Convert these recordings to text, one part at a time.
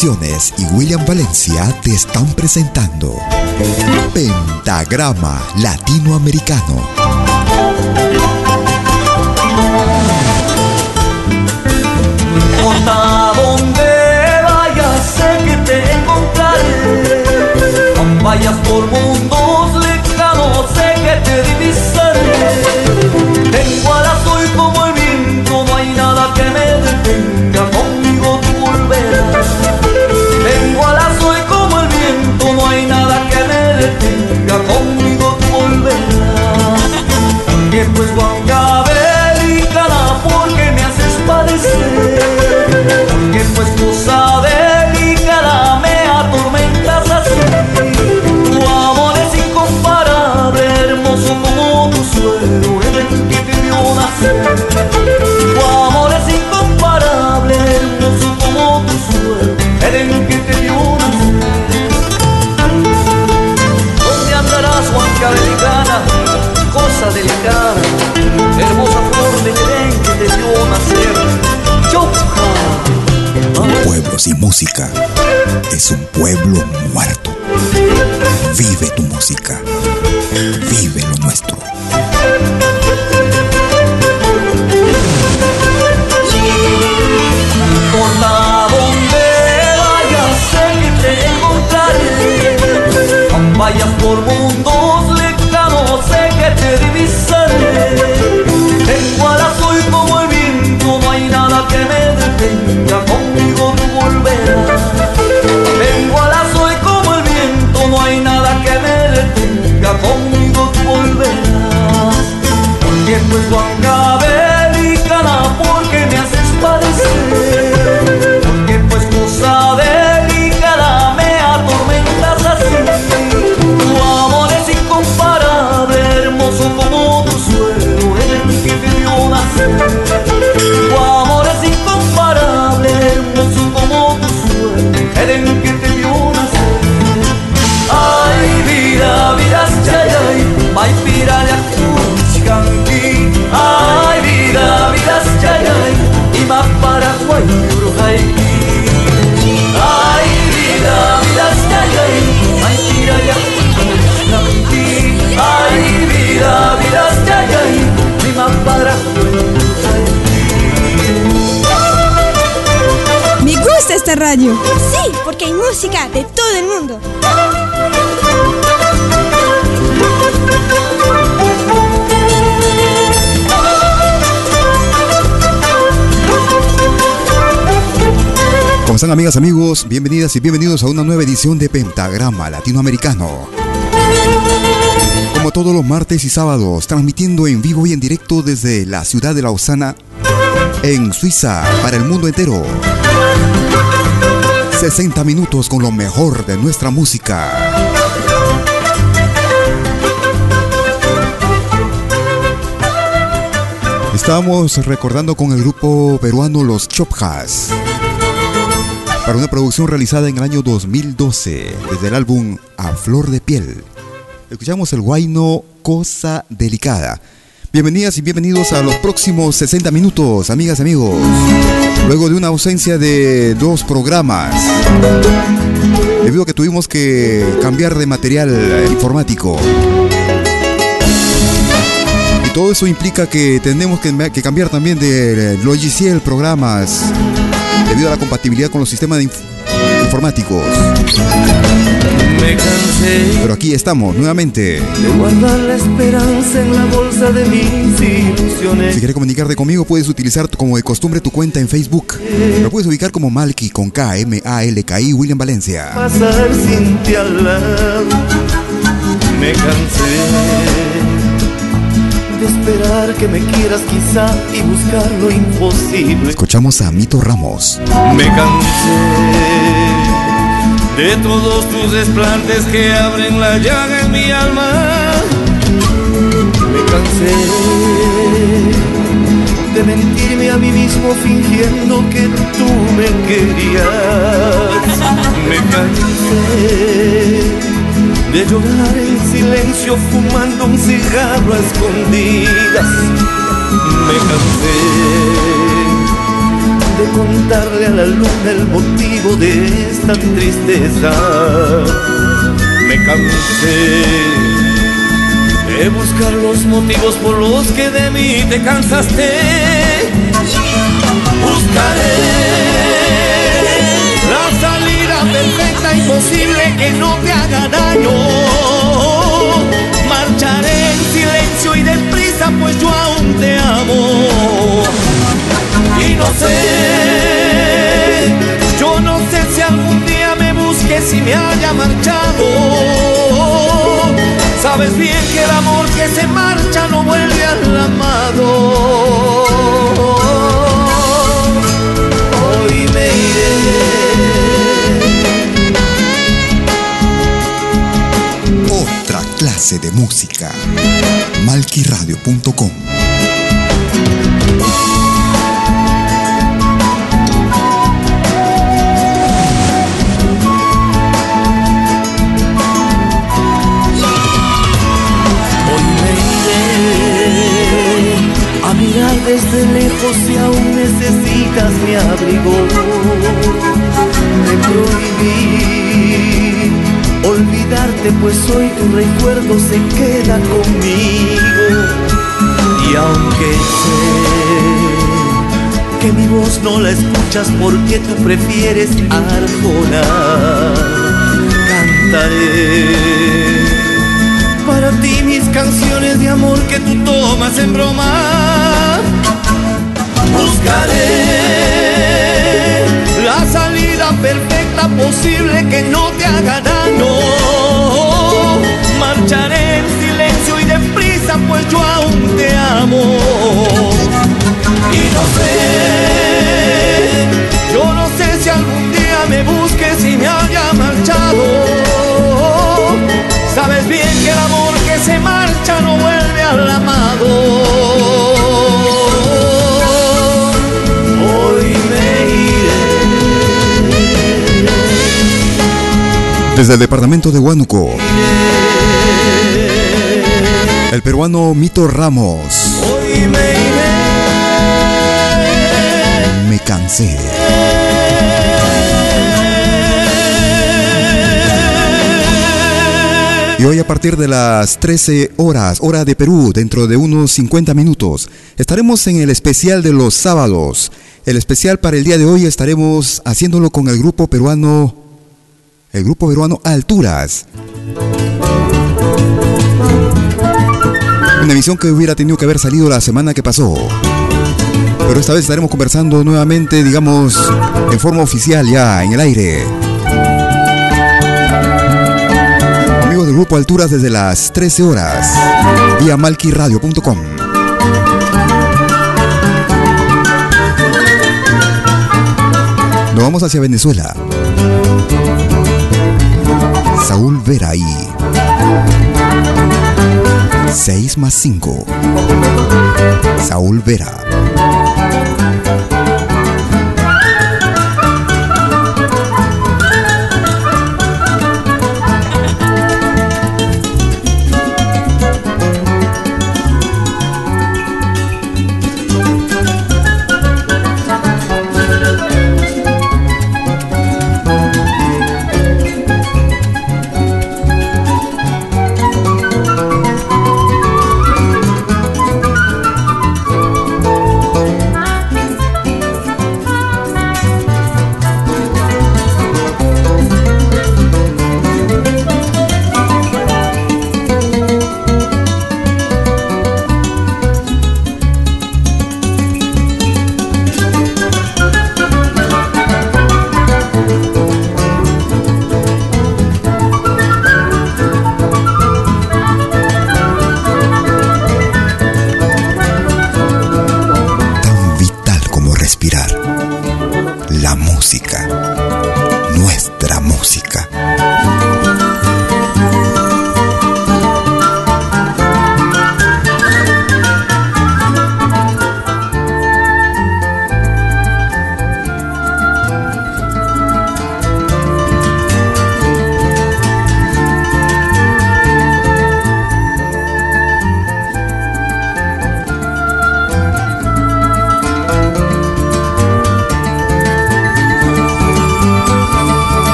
Y William Valencia te están presentando Pentagrama Latinoamericano. importa dónde vayas, sé que te encontraré. Vayas por mundos lejanos, sé que te divisaré. 风雨 es un pueblo muerto. Vive tu música. Amigas, amigos? Bienvenidas y bienvenidos a una nueva edición de Pentagrama Latinoamericano. Como todos los martes y sábados, transmitiendo en vivo y en directo desde la ciudad de Lausana, en Suiza, para el mundo entero. 60 minutos con lo mejor de nuestra música. Estamos recordando con el grupo peruano Los Chopjas para una producción realizada en el año 2012 desde el álbum A Flor de Piel. Escuchamos el guayno Cosa Delicada. Bienvenidas y bienvenidos a los próximos 60 minutos, amigas y amigos. Luego de una ausencia de dos programas, debido a que tuvimos que cambiar de material informático. Y todo eso implica que tenemos que, que cambiar también de logiciel, programas, debido a la compatibilidad con los sistemas informáticos. Me cansé Pero aquí estamos nuevamente. de guardar la esperanza en la bolsa de mis ilusiones. Si quieres comunicarte conmigo, puedes utilizar como de costumbre tu cuenta en Facebook. Lo puedes ubicar como Malky con K, M, A, L, K, I, William Valencia. Pasar sin ti al lado. Me cansé de esperar que me quieras quizá y buscar lo imposible. Escuchamos a Mito Ramos. Me cansé de todos tus desplantes que abren la llaga en mi alma. Me cansé de mentirme a mí mismo fingiendo que tú me querías. Me cansé de llorar en silencio fumando un cigarro a escondidas. Me cansé de contarle a la luna el motivo de esta tristeza. Me cansé de buscar los motivos por los que de mí te cansaste. Buscaré perfecta y posible que no te haga daño. Marcharé en silencio y deprisa, pues yo aún te amo. Y no sé, yo no sé si algún día me busques y me haya marchado. Sabes bien que el amor que se marcha no vuelve al amado. Clase de música. Malquiradio.com me desde lejos si aún necesitas mi abrigo. Te prohibí olvidarte, pues hoy tu recuerdo se queda conmigo. Y aunque sé que mi voz no la escuchas porque tú prefieres Arjona, cantaré para ti mis canciones de amor que tú tomas en broma. Buscaré la salida perfecta posible que no te haga daño. Marcharé en silencio y deprisa, pues yo aún te amo. Y no sé, yo no sé si algún día me busques y me haya marchado. Sabes bien que el amor que se marcha no vuelve al amado. Desde el departamento de Huánuco, el peruano Mito Ramos. Hoy me cansé. Y hoy a partir de las 13 horas, hora de Perú, dentro de unos 50 minutos, estaremos en el especial de los sábados. El especial para el día de hoy estaremos haciéndolo con el grupo peruano, el grupo peruano Alturas. Una emisión que hubiera tenido que haber salido la semana que pasó. Pero esta vez estaremos conversando nuevamente, digamos, en forma oficial ya, en el aire. Amigos del Grupo Alturas desde las 13 horas, vía malquiradio.com. Nos vamos hacia Venezuela. Saúl Vera y 6 más 5. Saúl Vera.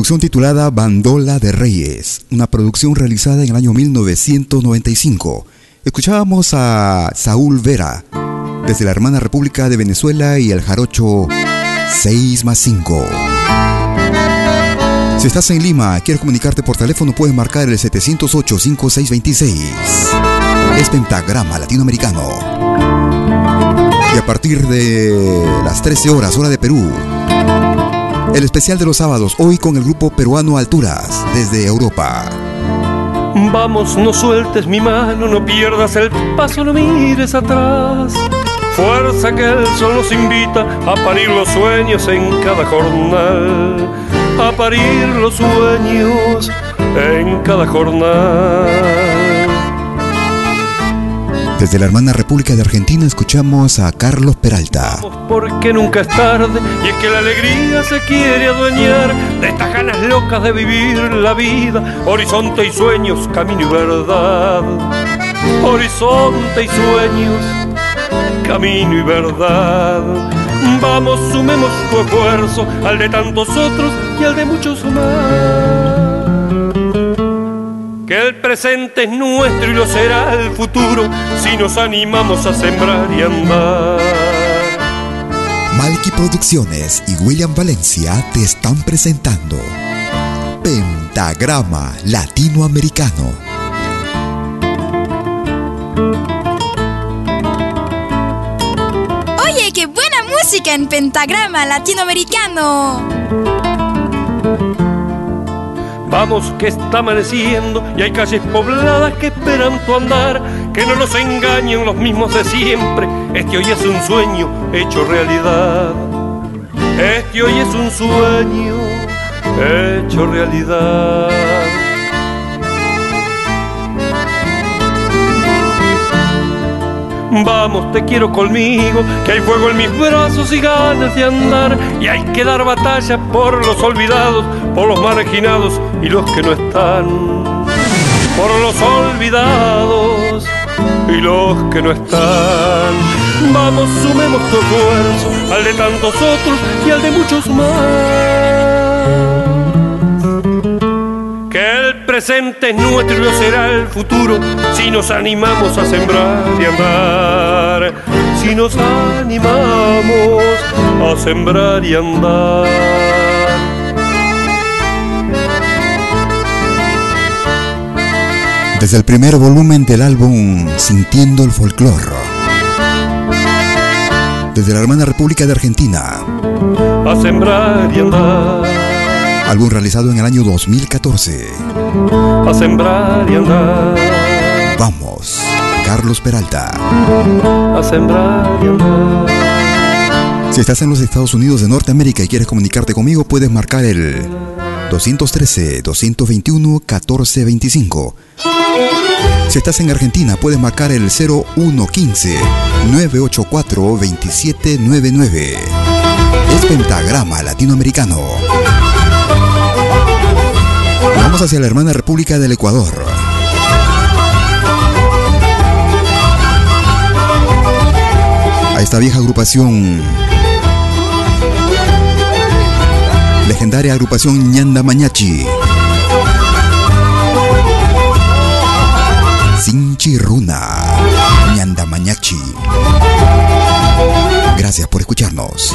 Producción titulada Bandola de Reyes, una producción realizada en el año 1995. Escuchábamos a Saúl Vera, desde la hermana República de Venezuela y el jarocho 6 más 5. Si estás en Lima, quieres comunicarte por teléfono, puedes marcar el 708-5626. Es Pentagrama Latinoamericano. Y a partir de las 13 horas, hora de Perú, el especial de los sábados, hoy con el grupo peruano Alturas, desde Europa. Vamos, no sueltes mi mano, no pierdas el paso, no mires atrás. Fuerza que el sol nos invita a parir los sueños en cada jornal. A parir los sueños en cada jornal. Desde la hermana República de Argentina escuchamos a Carlos Peralta. Porque nunca es tarde y es que la alegría se quiere adueñar de estas ganas locas de vivir la vida. Horizonte y sueños, camino y verdad. Horizonte y sueños, camino y verdad. Vamos, sumemos tu esfuerzo al de tantos otros y al de muchos más que el presente es nuestro y lo será el futuro si nos animamos a sembrar y andar. Malky Producciones y William Valencia te están presentando Pentagrama Latinoamericano. Oye, qué buena música en Pentagrama Latinoamericano. Vamos que está amaneciendo y hay calles pobladas que esperan tu andar, que no nos engañen los mismos de siempre. Este hoy es un sueño hecho realidad. Este hoy es un sueño hecho realidad. Vamos, te quiero conmigo, que hay fuego en mis brazos y ganas de andar. Y hay que dar batalla por los olvidados, por los marginados y los que no están. Por los olvidados y los que no están. Vamos, sumemos tu esfuerzo al de tantos otros y al de muchos más presente es nuestro y será el futuro si nos animamos a sembrar y andar. Si nos animamos a sembrar y andar. Desde el primer volumen del álbum Sintiendo el Folclor. Desde la hermana República de Argentina. A sembrar y andar álbum realizado en el año 2014. A sembrar y andar. Vamos, Carlos Peralta. A sembrar y andar. Si estás en los Estados Unidos de Norteamérica y quieres comunicarte conmigo, puedes marcar el 213-221-1425. Si estás en Argentina, puedes marcar el 0115-984-2799. Es Pentagrama Latinoamericano. Hacia la hermana República del Ecuador. A esta vieja agrupación. Legendaria agrupación Ñanda Mañachi. Sinchi Runa. Ñanda Mañachi. Gracias por escucharnos.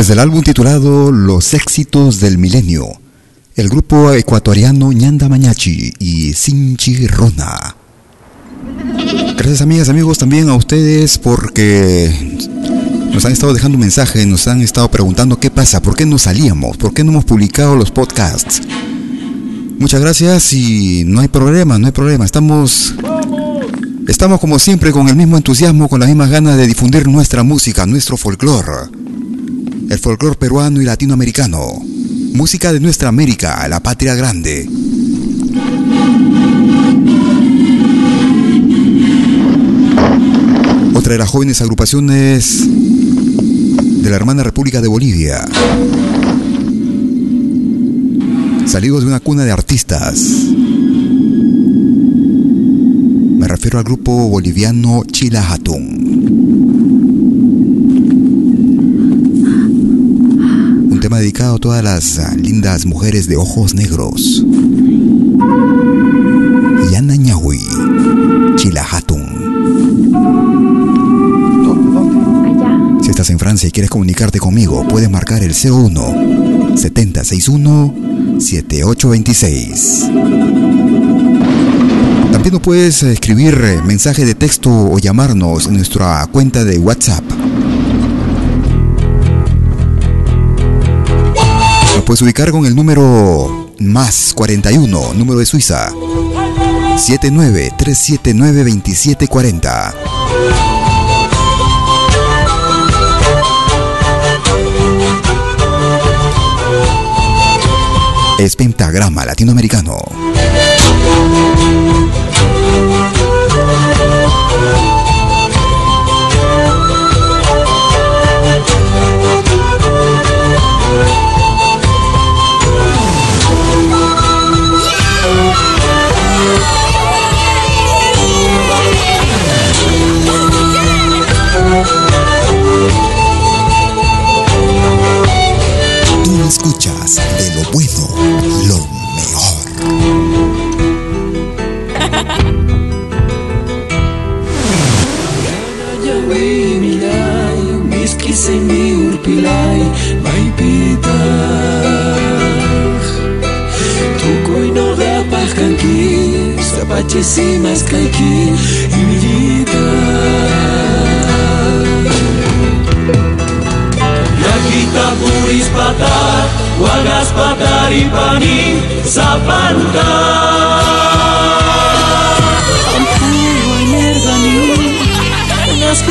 Desde el álbum titulado Los éxitos del milenio, el grupo ecuatoriano Ñanda Mañachi y Sinchi Rona. Gracias amigas, amigos, también a ustedes porque nos han estado dejando un mensaje, nos han estado preguntando qué pasa, por qué no salíamos, por qué no hemos publicado los podcasts. Muchas gracias y no hay problema, no hay problema. Estamos estamos como siempre con el mismo entusiasmo, con las mismas ganas de difundir nuestra música, nuestro folclore el folclore peruano y latinoamericano, música de nuestra América, la patria grande. Otra de las jóvenes agrupaciones de la hermana República de Bolivia. Salidos de una cuna de artistas. Me refiero al grupo boliviano Chilahatun. Un tema dedicado a todas las ah, lindas mujeres de ojos negros. Yana Ñahui, Chilahatun. Si estás en Francia y quieres comunicarte conmigo, puedes marcar el 01 7061 7826. También nos puedes escribir eh, mensaje de texto o llamarnos en nuestra cuenta de WhatsApp. Puedes ubicar con el número más 41, número de Suiza. 79 379 2740. Es Pentagrama Latinoamericano. Escuchas de lo bueno, lo mejor. Patar y pani, zapanta. Ampulo energani, unas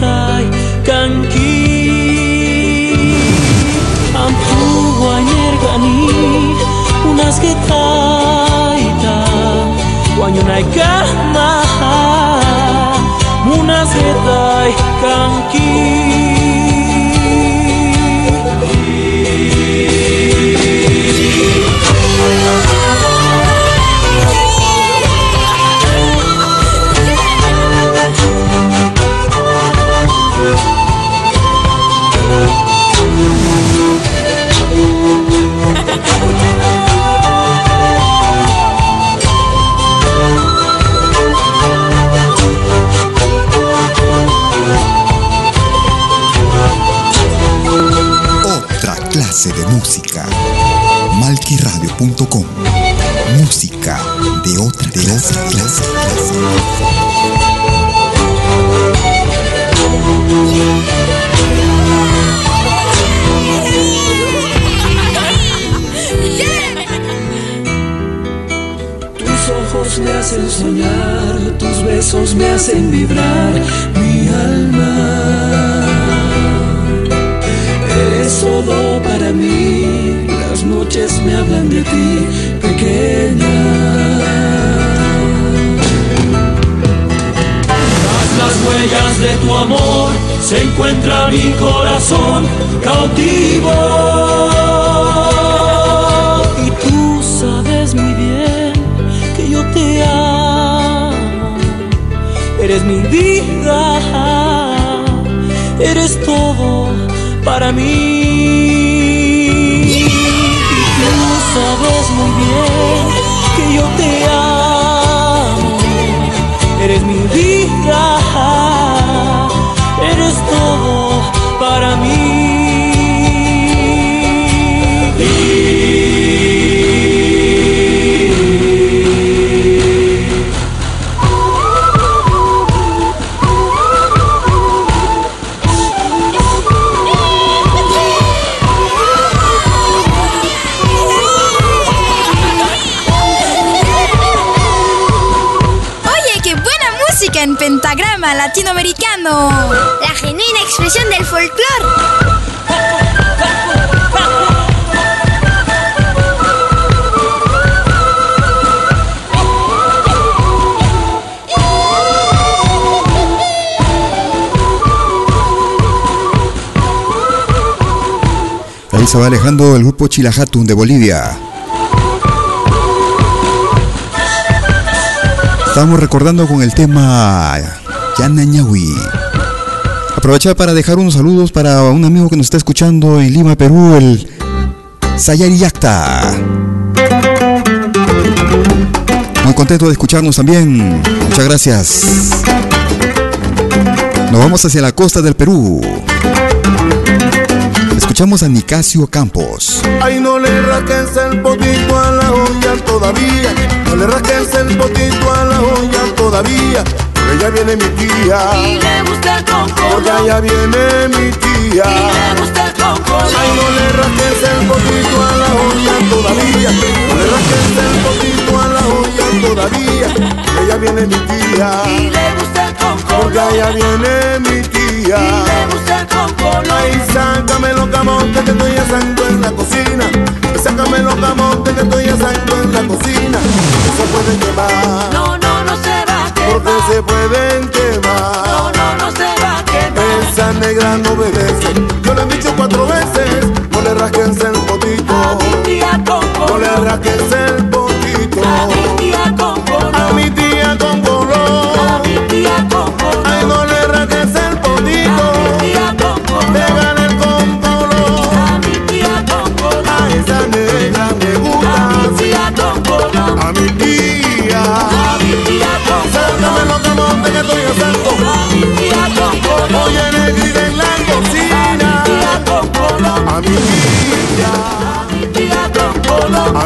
tal, kanki. Ampulo energani, unas que tal. Wanyunay gama, tal, Malquiradio.com. Música de otra, de otra clase. Tus ojos me hacen soñar, tus besos me hacen vibrar mi alma. Eres todo para mí, noches me hablan de ti, pequeña. Tras las huellas de tu amor se encuentra mi corazón cautivo. Y tú sabes muy bien que yo te amo. Eres mi vida, eres todo para mí. Muy bien que yo te amo. Eres mi vida, latinoamericano. La genuina expresión del folclore. Ahí se va alejando el grupo Chilajatun de Bolivia. Estamos recordando con el tema Yanañahui. Aprovechar para dejar unos saludos para un amigo que nos está escuchando en Lima, Perú, el Sayari Yacta. Muy contento de escucharnos también. Muchas gracias. Nos vamos hacia la costa del Perú. Escuchamos a Nicasio Campos. Ay, no le raques el potito a la olla todavía. No le raques el potito a la olla todavía. Ya viene mi tía. Y le gusta el Porque ya viene mi tía. Y le gusta el Ay, no le raques el potito a la olla todavía. No le raques el potito a la olla todavía. Ya viene mi tía. Y le gusta el Porque ya viene mi tía. Y le gusta el Ay, sácame los camotes que estoy asando en la cocina. Sácame los camotes que estoy asando en la cocina. No se pueden quemar. No, no, no se va a quemar. Porque se pueden quemar. No, no, no se va a quemar. Esa negra no obedece. Yo le he dicho cuatro veces. No le rasques el potito. No le rasques el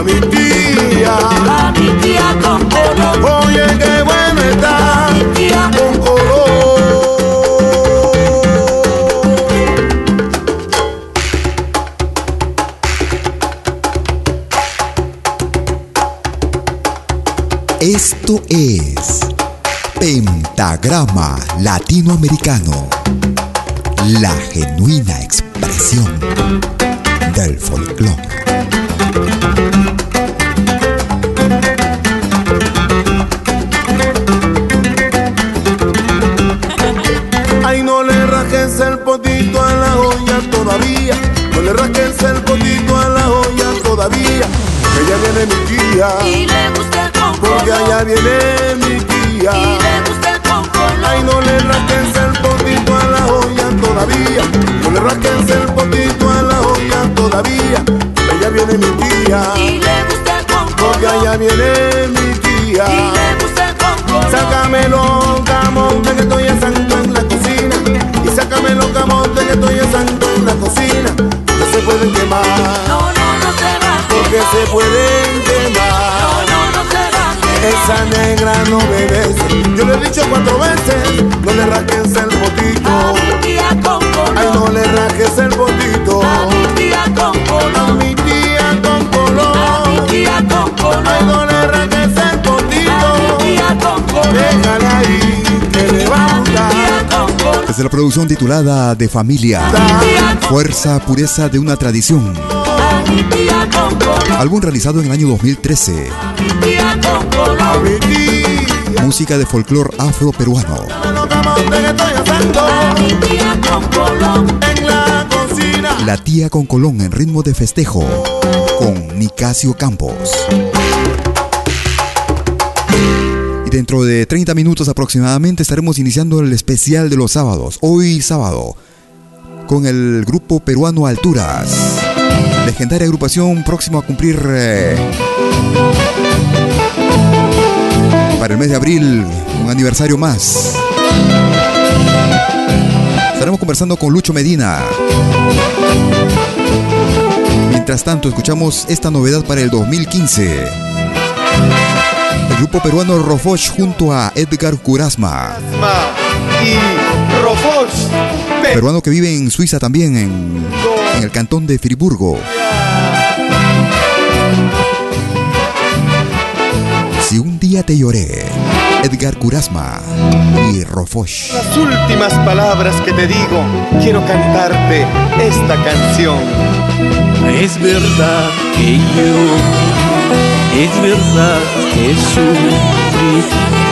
mi tía. A mi tía con color. Oye, qué bueno está. Mi tía Con color. Esto es Pentagrama Latinoamericano, la genuina expresión del folclore. Viene mi tía. Y le gusta el Ay, no le raques el potito a la olla todavía. No le raques el potito a la olla todavía. Allá viene mi tía. Y le gusta el Porque allá viene mi tía. Y le gusta el Sácame los camotes que estoy asando en la cocina. Y sácame los camotes que estoy asando en la cocina. No se pueden quemar. No, no, no se va Porque se pueden quemar. Esa negra no obedece. Yo le he dicho cuatro veces, no le rajes el potito. A mi tía con color. Ay, no le rajes el potito. A mi tía con A color. mi tía con A color. mi tía con color. Ay, no le rajes el A mi tía con color. Déjale ahí que le va a gustar. Desde la producción titulada De Familia, Fuerza, Pureza de una Tradición, Álbum realizado en el año 2013, Tía con A color. mi tía. música de folclore afro-peruano. La tía con Colón en ritmo de festejo, con Nicasio Campos. Y dentro de 30 minutos aproximadamente estaremos iniciando el especial de los sábados, hoy sábado, con el grupo peruano Alturas. Legendaria agrupación próximo a cumplir eh, para el mes de abril un aniversario más. Estaremos conversando con Lucho Medina. Mientras tanto, escuchamos esta novedad para el 2015. El grupo peruano Rofoch junto a Edgar Curasma, y Rofoch. peruano que vive en Suiza también, en, en el cantón de Friburgo. Si un día te lloré, Edgar Curasma y Rofoch. Las últimas palabras que te digo, quiero cantarte esta canción. Es verdad que yo, es verdad que sufrí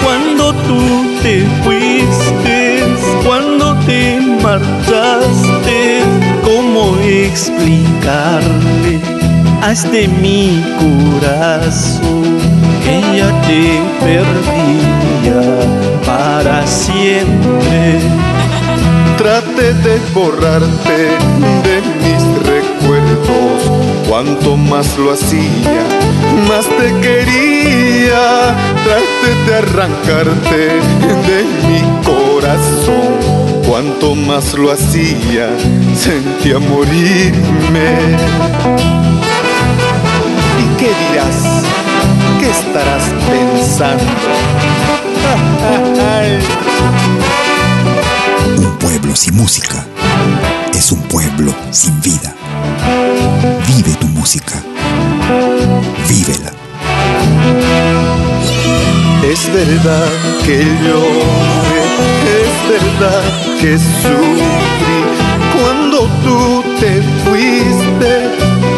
cuando tú te fuiste, cuando te marchaste, como he explicarle a este mi corazón que ya te perdía para siempre. Trate de borrarte de mis recuerdos. Cuanto más lo hacía, más te quería. Trate de arrancarte de mi corazón. Cuanto más lo hacía, sentía morirme. ¿Y qué dirás? ¿Qué estarás pensando? Un pueblo sin música es un pueblo sin vida. Vive tu música. Vívela. Es verdad que es verdad que sufrí cuando tú te fuiste,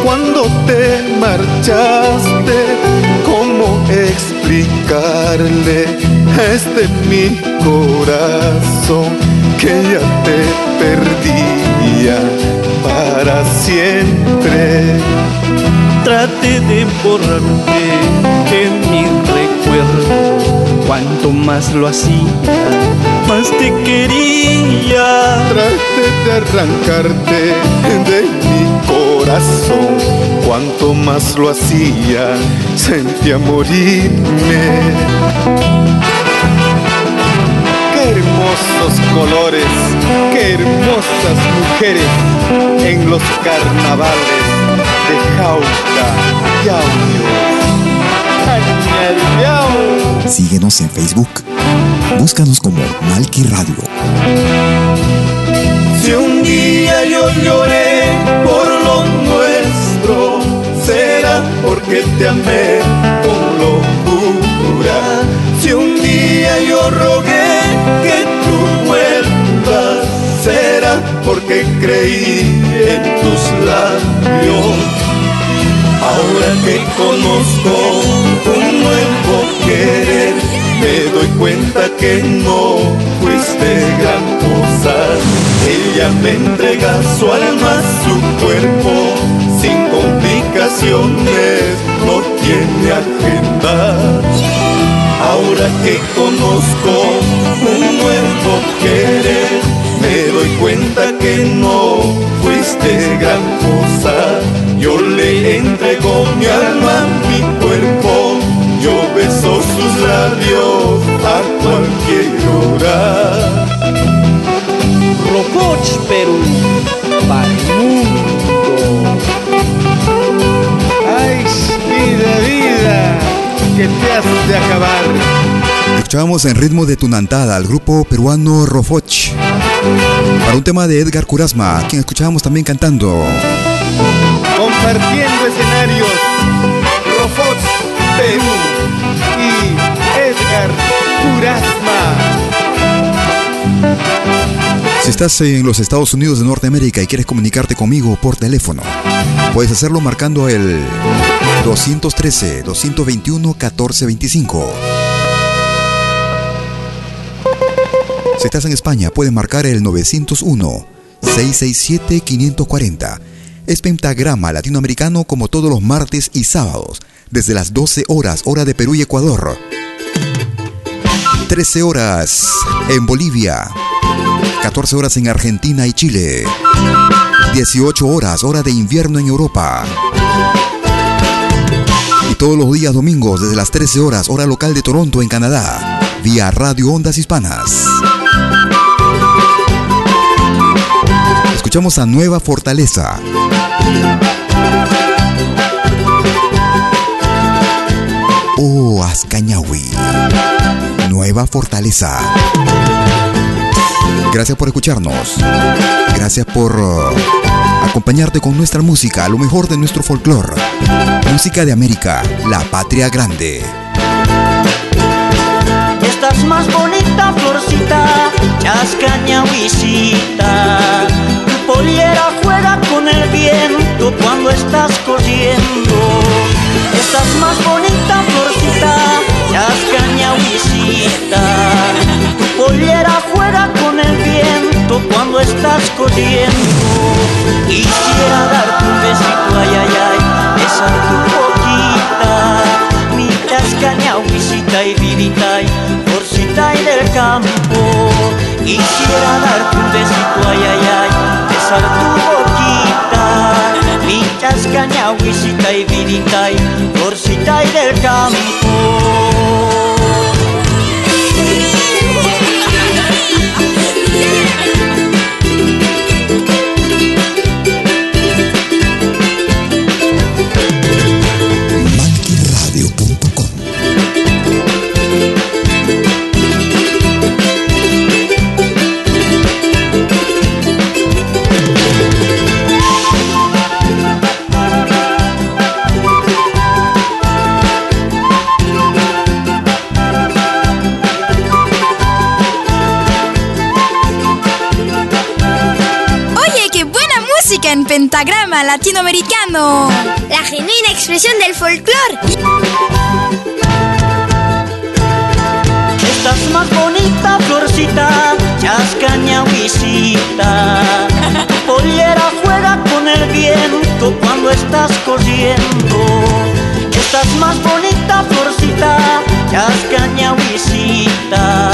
cuando te marchaste. ¿Cómo explicarle a este mi corazón que ya te perdía para siempre? Trate de borrarte de mi. Cuanto más lo hacía, más te quería. Trate de arrancarte de mi corazón. Cuanto más lo hacía, sentía morirme. Qué hermosos colores, qué hermosas mujeres en los carnavales de Jauca y Audio. Síguenos en Facebook. Búscanos como Malki Radio. Si un día yo lloré por lo nuestro, será porque te amé con locura. Si un día yo rogué que tú vuelvas, será porque creí en tus labios. Ahora que conozco un querer, me doy cuenta que no fuiste gran cosa. Ella me entrega su alma, su cuerpo, sin complicaciones, no tiene agenda. Ahora que conozco un nuevo querer, me doy cuenta que no fuiste gran cosa. Yo le entrego mi alma, Rococh Perú, para el mundo. Ay, vida, vida, que te has de acabar. Escuchábamos en ritmo de tunantada al grupo peruano Rofoch. Para un tema de Edgar Curasma, quien escuchábamos también cantando. Compartiendo escenarios, Rofox Perú y Edgar Curasma. Estás en los Estados Unidos de Norteamérica y quieres comunicarte conmigo por teléfono, puedes hacerlo marcando el 213-221-1425. Si estás en España, puedes marcar el 901-667-540. Es pentagrama latinoamericano como todos los martes y sábados, desde las 12 horas, hora de Perú y Ecuador. 13 horas en Bolivia. 14 horas en Argentina y Chile. 18 horas, hora de invierno en Europa. Y todos los días domingos desde las 13 horas, hora local de Toronto en Canadá, vía Radio Ondas Hispanas. Escuchamos a Nueva Fortaleza. Oh, Ascañahui. Nueva Fortaleza. Gracias por escucharnos. Gracias por uh, acompañarte con nuestra música, lo mejor de nuestro folclore. Música de América, la patria grande. Estás más bonita, florcita, chascañahuisita. Tu pollera juega con el viento cuando estás corriendo. Estás más bonita, florcita, bonita. Tu pollera juega con el viento cuando estás corriendo. Quisiera darte un besito, ay, ay, ay, besar tu boquita. Mi cascaña, visita y vivita y porcita y del campo. Quisiera darte un besito, ay, ay, ay, besar tu boquita. Mi cascaña, visita y vivita y porcita y del campo. Latinoamericano. La genuina expresión del folclore. Estás más bonita, florcita, chascaña, huisita. Tu pollera juega con el viento cuando estás corriendo. Estás más bonita, florcita, chascaña, huisita.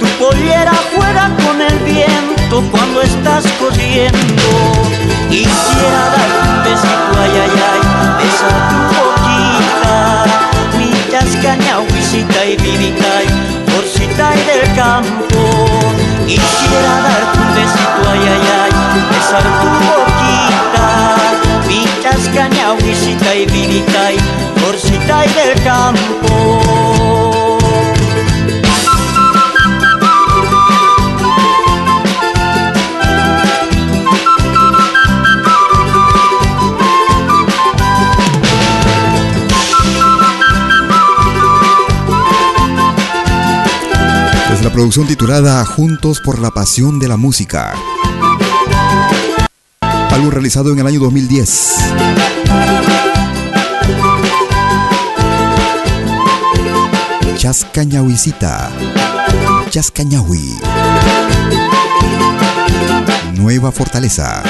Tu pollera juega con el viento cuando estás corriendo. Quisiera darte un besito, ay, ay, ay, besar tu boquita. Mi chascaña, huisita y vivita y florcita y del campo. Quisiera darte un besito, ay, ay, ay, besar tu boquita. Mi chascaña, huisita y vivita y florcita y del campo. Producción titulada Juntos por la Pasión de la Música. Álbum realizado en el año 2010. Chascañahuicita. Chascañahui. Nueva Fortaleza.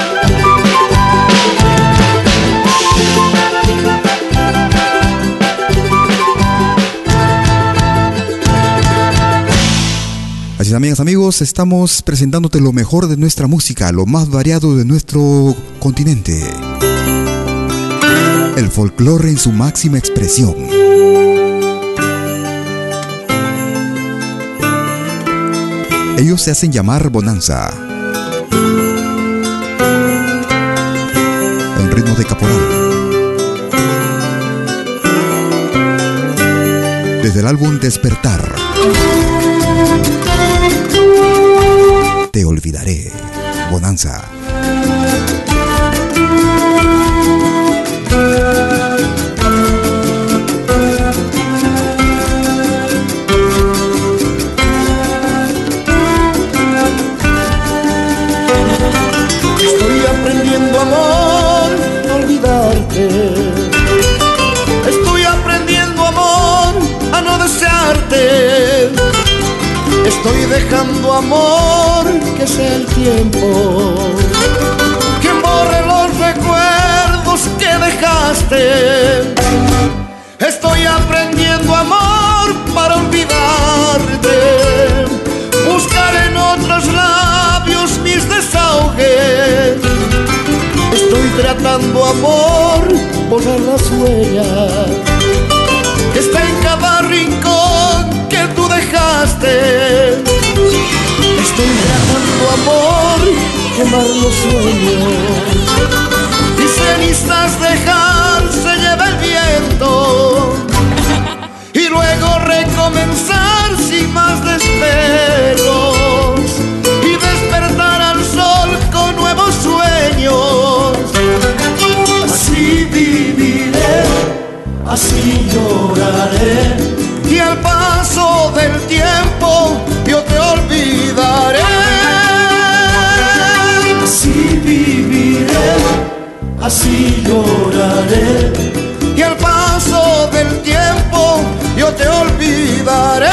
Amigas, amigos, estamos presentándote lo mejor de nuestra música, lo más variado de nuestro continente. El folclore en su máxima expresión. Ellos se hacen llamar Bonanza. En ritmo de caporal. Desde el álbum Despertar. Te olvidaré, Bonanza. Estoy aprendiendo amor a olvidarte. Estoy aprendiendo amor a no desearte. Estoy dejando amor sea el tiempo que borre los recuerdos que dejaste. Estoy aprendiendo amor para olvidarte. Buscar en otros labios mis desahogues. Estoy tratando amor, borrar las huellas está en cada rincón que tú dejaste. Tratando amor, quemar los sueños y cenizas dejar se lleva el viento y luego recomenzar sin más desperos y despertar al sol con nuevos sueños. Así viviré, así lloraré y al paso del tiempo yo te olvidaré. Así lloraré y al paso del tiempo yo te olvidaré.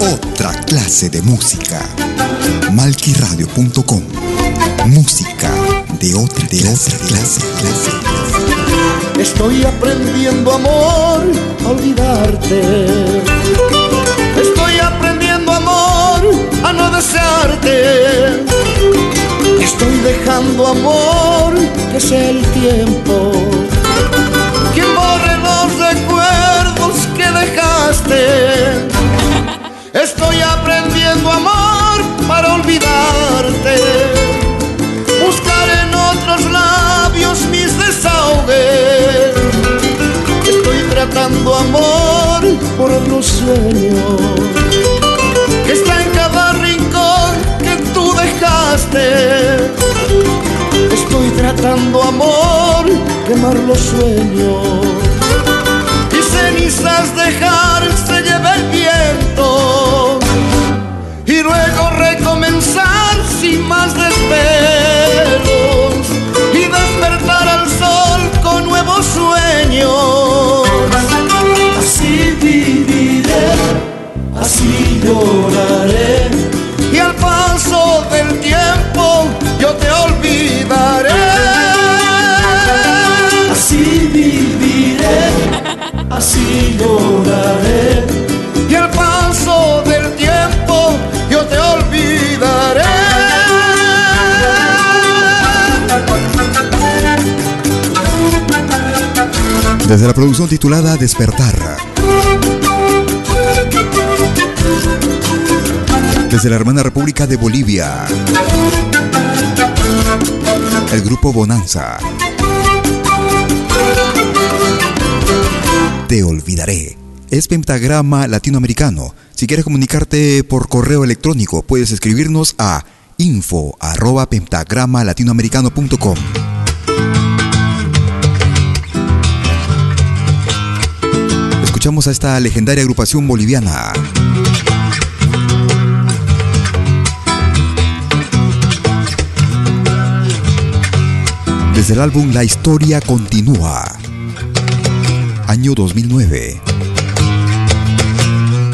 Otra clase de música. malquiradio.com. Música de otra, de otra clase, clase. Estoy aprendiendo, amor, a olvidarte. Estoy aprendiendo, amor, a no desearte. Estoy dejando, amor, que sea el tiempo. Quien borre los recuerdos que dejaste. Estoy aprendiendo, amor, para olvidarte. Buscar en otros labios mis desahogues. Tratando amor por los sueños. Que está en cada rincón que tú dejaste. Estoy tratando amor quemar los sueños. Y cenizas dejar se lleve el viento. Y luego Desde la producción titulada Despertar. Desde la hermana República de Bolivia. El grupo Bonanza. Te olvidaré. Es pentagrama latinoamericano. Si quieres comunicarte por correo electrónico, puedes escribirnos a info arroba pentagrama latinoamericano.com. Escuchamos a esta legendaria agrupación boliviana. Desde el álbum La historia continúa. Año 2009.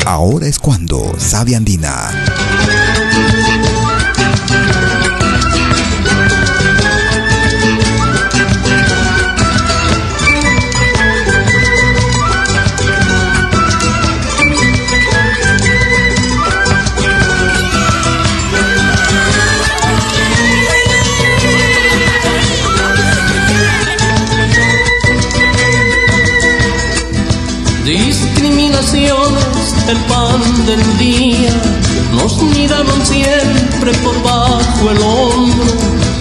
Ahora es cuando, sabe Andina. Del día, nos miraron siempre por bajo el hombro.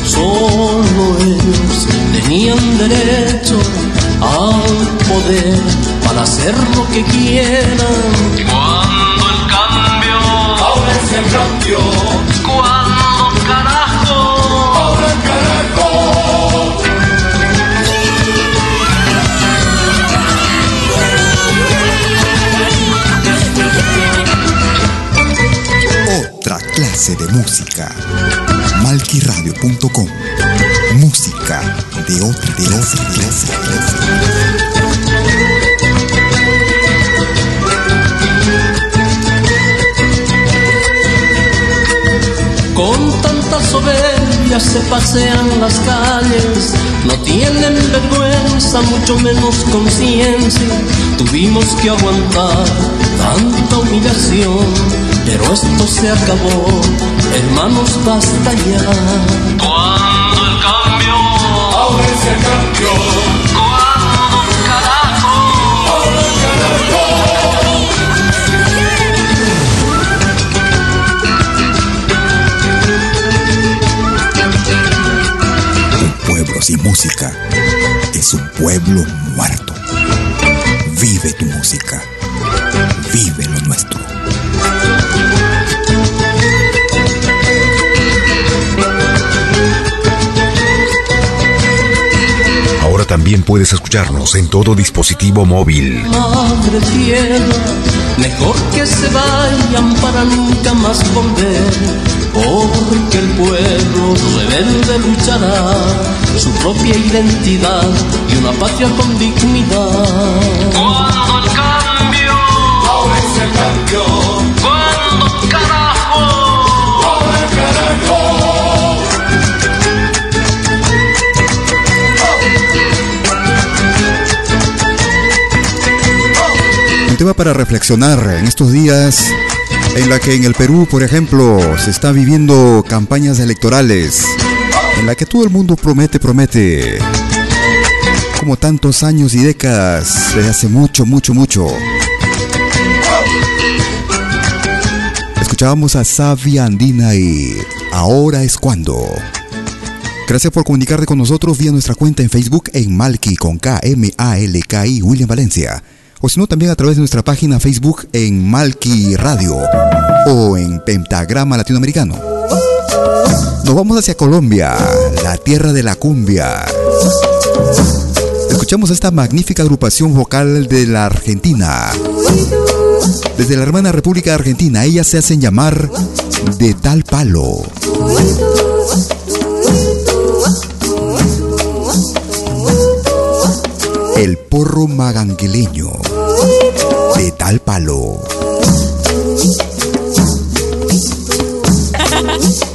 Solo ellos tenían derecho al poder para hacer lo que quieran. Cuando el cambio, ahora es el de música. Malquiradio.com. Música de otra, de otra. Con tanta soberbia se pasean las calles, no tienen vergüenza, mucho menos conciencia. Tuvimos que aguantar tanta humillación, pero esto se acabó, hermanos, basta ya. Cuando el cambio, ahora es el cambio. Cuando carajo, ahora el carajo. Un pueblo sin música es un pueblo muerto. Vive tu música. Vive lo nuestro. Ahora también puedes escucharnos en todo dispositivo móvil. Madre tierra, mejor que se vayan para nunca más volver, porque el pueblo rebelde luchará su propia identidad y una patria con dignidad. Cuando el cambio, ahora es el cambio. Para reflexionar en estos días en la que en el Perú, por ejemplo, se está viviendo campañas electorales, en la que todo el mundo promete, promete, como tantos años y décadas, desde hace mucho, mucho, mucho. Escuchábamos a Savia Andina y Ahora es cuando. Gracias por comunicarte con nosotros vía nuestra cuenta en Facebook en Malki con K M A L K I William Valencia o si no también a través de nuestra página Facebook en Malki Radio o en Pentagrama Latinoamericano. Nos vamos hacia Colombia, la tierra de la cumbia. Escuchamos esta magnífica agrupación vocal de la Argentina. Desde la hermana República Argentina, ellas se hacen llamar de tal palo. El porro magangueleño de tal palo.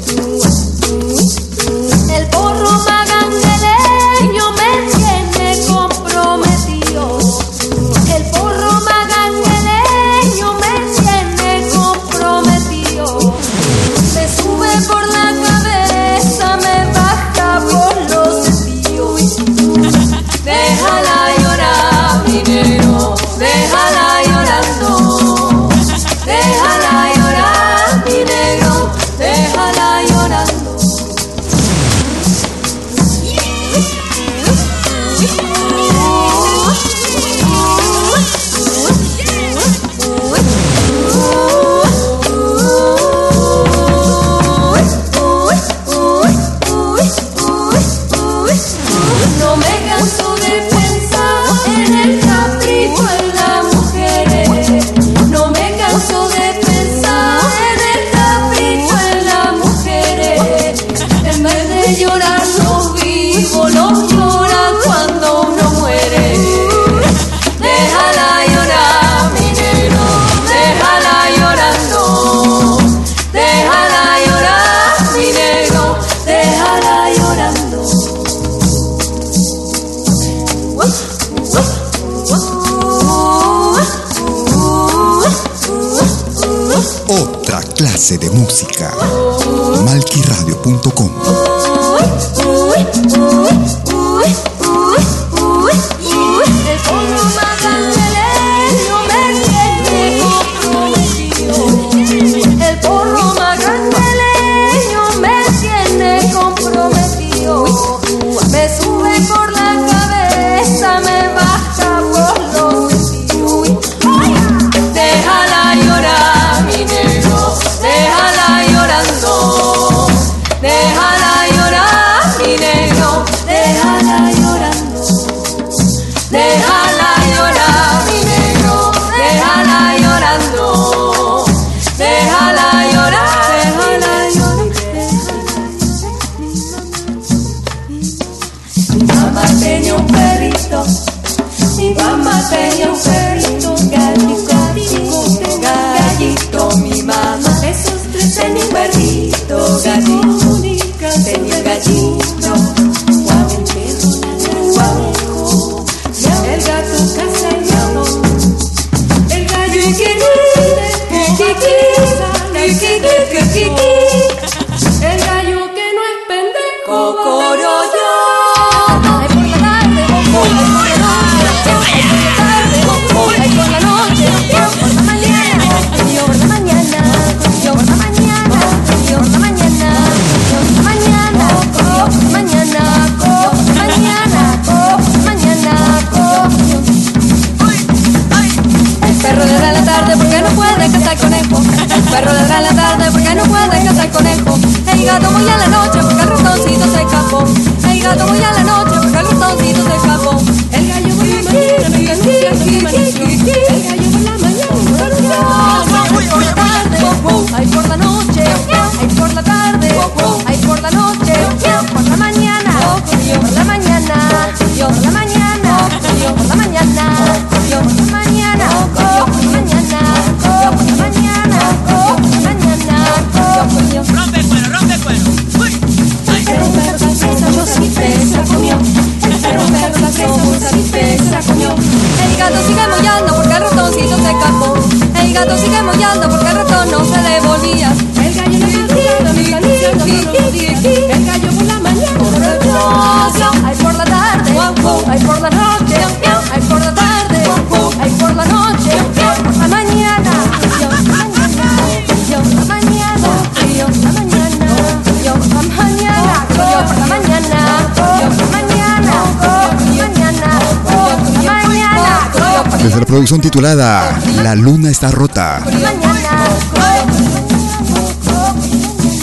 producción titulada La Luna está rota.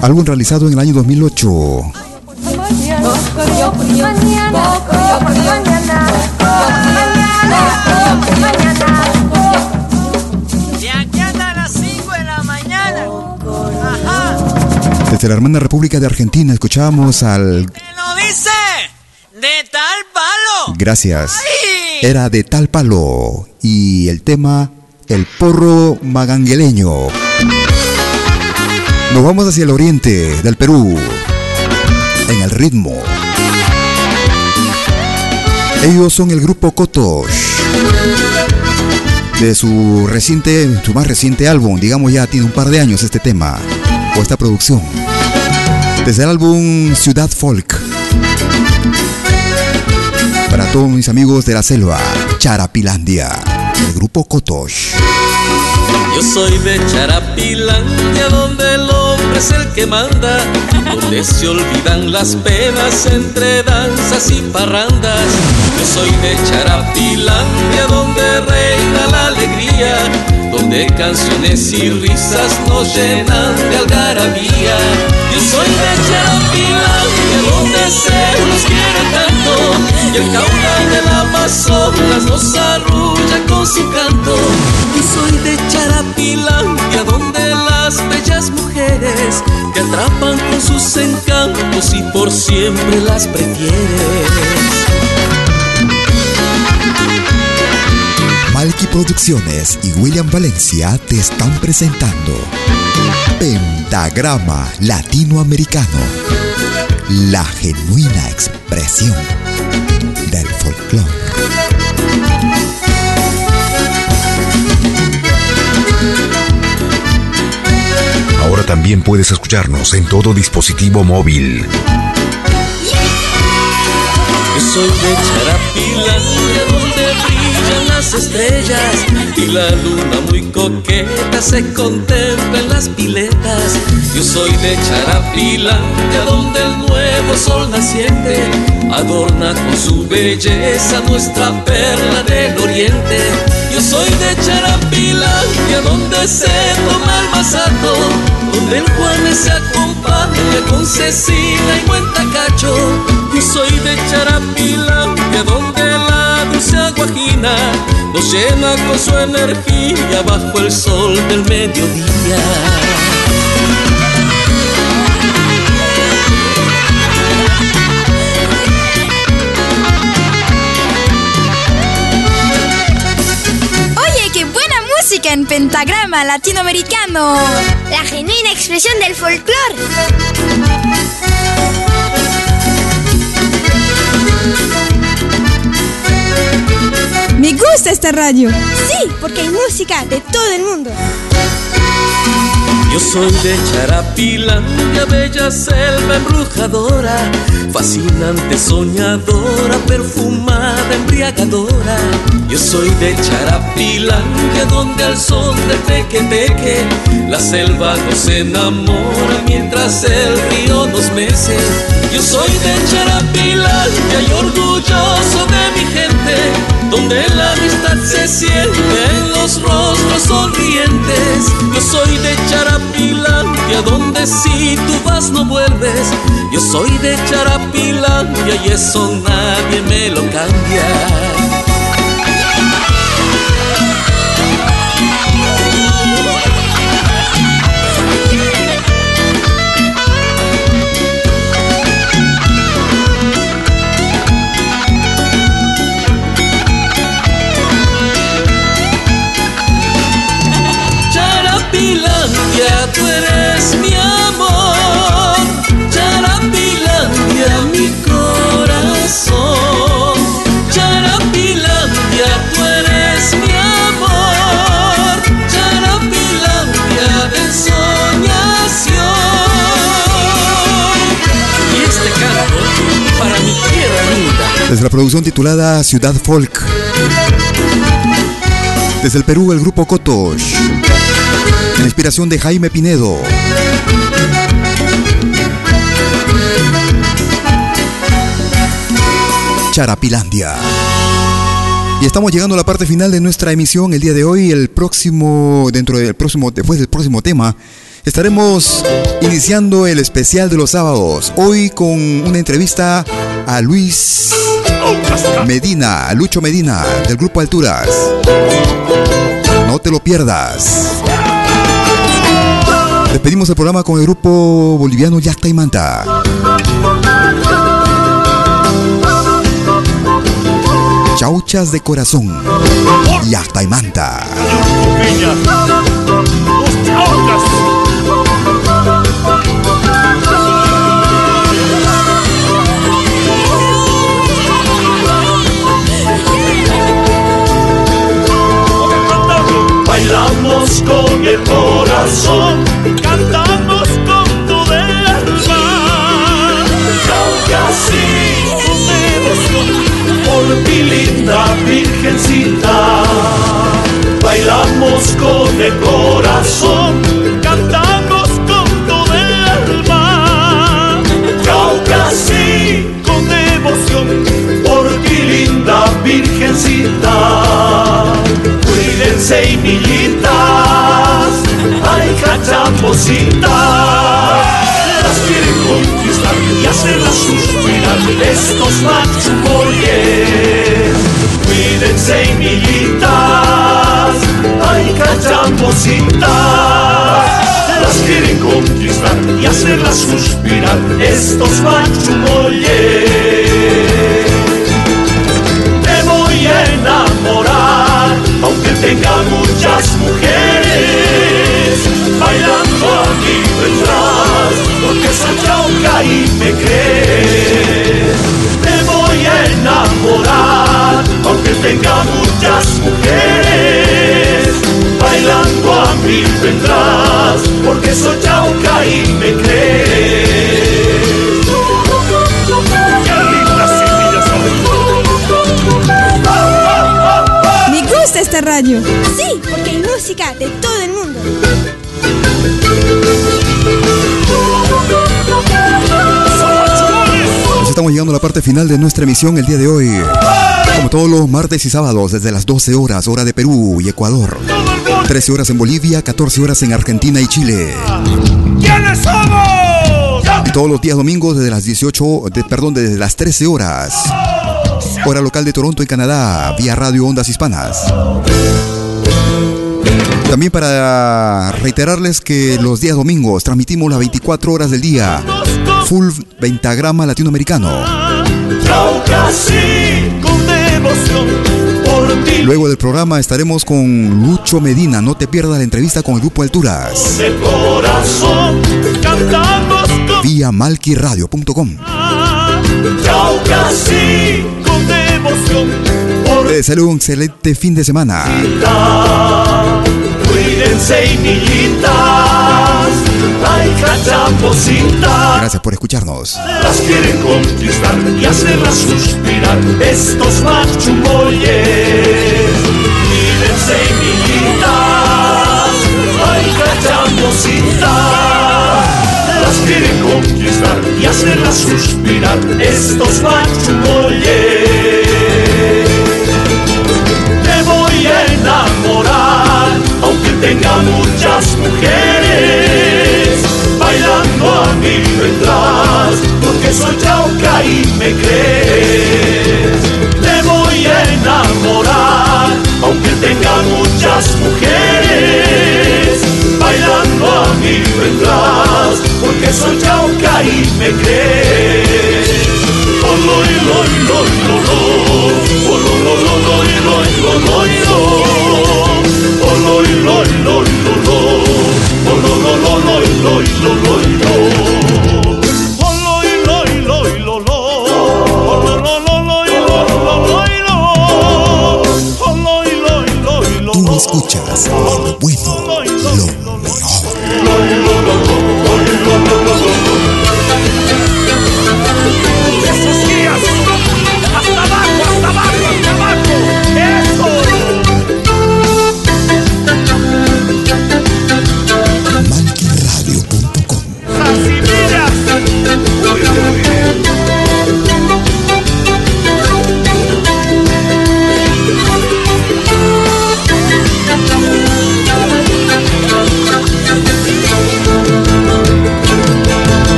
Álbum realizado en el año 2008. Y aquí anda a las 5 de la mañana. Ajá. Desde la hermana República de Argentina escuchábamos al... ¿Quién lo dice? De tal palo. Gracias. Era de tal palo. Y el tema, el porro magangueleño. Nos vamos hacia el oriente del Perú. En el ritmo. Ellos son el grupo Kotosh. De su reciente, su más reciente álbum, digamos ya tiene un par de años este tema, o esta producción. Desde el álbum Ciudad Folk. Para todos mis amigos de la selva, Charapilandia, el grupo Kotosh. Yo soy de Charapilandia, donde el hombre es el que manda, donde se olvidan las penas entre danzas y parrandas. Yo soy de Charapilandia, donde reina la alegría, donde canciones y risas nos llenan de algarabía. Yo soy de Charapilandia, donde se nos quiere tanto, y el caudal del Amazonas nos arrulla con su canto. Y soy de Charapilandia, donde las bellas mujeres te atrapan con sus encantos y por siempre las prefieres. Malky Producciones y William Valencia te están presentando Pentagrama Latinoamericano, la genuina expresión del folclore. Ahora también puedes escucharnos en todo dispositivo móvil. Yo soy de Charapilandia, donde brillan las estrellas y la luna muy coqueta se contempla en las piletas. Yo soy de Charapilandia, donde el nuevo sol naciente adorna con su belleza nuestra perla del oriente. Yo soy de Charapilandia, donde se toma el masato, donde el Juanes se acompaña con Cecilia y Cuentacacho. Yo soy de Charapilandia, donde la dulce aguajina nos llena con su energía bajo el sol del mediodía. Música en pentagrama latinoamericano. La genuina expresión del folclore. Me gusta esta radio. Sí, porque hay música de todo el mundo. Yo soy de Charapilandia, bella selva embrujadora, fascinante, soñadora, perfumada, embriagadora. Yo soy de Charapilandia, donde al son del teque-teque, la selva nos enamora mientras el río nos mece. Yo soy de Charapilandia y orgulloso de mi gente, donde la amistad se siente en los rostros sonrientes. Yo soy de Charapilandia, donde si tú vas no vuelves. Yo soy de Charapilandia y eso nadie me lo cambia. La producción titulada Ciudad Folk. Desde el Perú, el grupo Kotosh. La inspiración de Jaime Pinedo. Charapilandia. Y estamos llegando a la parte final de nuestra emisión el día de hoy. El próximo, dentro del próximo, después del próximo tema, estaremos iniciando el especial de los sábados. Hoy con una entrevista a Luis Medina, Lucho Medina, del grupo Alturas. No te lo pierdas. Despedimos el programa con el grupo boliviano Yacta y Manta. Chauchas de corazón. Yacta y Manta. Bailamos con el corazón, cantamos con tu alma. Y así con devoción por ti linda virgencita. Bailamos con el corazón, cantamos con tu alma. Y así con devoción por ti linda virgencita. Cuídense, niñitas, ay, estos machumoyes. Cuídense, niñitas, ay, cachampositas. Las quieren conquistar y hacerlas suspirar estos machumoyes. Te voy a enamorar, aunque tenga muchas mujeres, bailando a mí vendrás, porque soy chauca y me crees. Tenga muchas mujeres, bailando a mí vendrás, porque soy chauca y me crees. Qué lindas semillas Me gusta esta radio. Sí, porque hay música de todo el mundo. Pues estamos llegando a la parte final de nuestra emisión el día de hoy. Como todos los martes y sábados, desde las 12 horas, hora de Perú y Ecuador. 13 horas en Bolivia, 14 horas en Argentina y Chile. ¿Quiénes somos? Y todos los días domingos desde las 18, de- perdón, desde las 13 horas. Hora local de Toronto en Canadá, vía Radio Ondas Hispanas. También para reiterarles que los días domingos transmitimos las 24 horas del día. Full Ventagrama Latinoamericano. Luego del programa estaremos con Lucho Medina. No te pierdas la entrevista con el grupo Alturas. corazón, con Vía malquiradio.com. Te deseo un excelente fin de semana. Cuídense, niñitas, ay, cachampositas. Gracias por escucharnos. Las quieren conquistar y hacerlas suspirar estos machumoyes. Mírense, niñitas, ay, cachamositas. Las quieren conquistar y hacerlas suspirar estos machumoyes. Te voy a enamorar, tenga muchas mujeres. Bailando a mí vendrás, porque soy chauca y me crees. Te voy a enamorar, aunque tenga muchas mujeres. Bailando a mí vendrás, porque soy chauca y me crees. Oh, lo, lo, y escuchas lo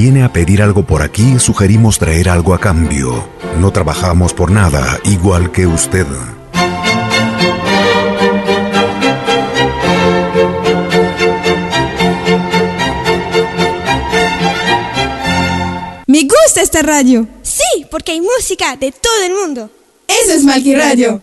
Viene a pedir algo por aquí, sugerimos traer algo a cambio. No trabajamos por nada, igual que usted. Me gusta esta radio. Sí, porque hay música de todo el mundo. Eso es Malqui Radio.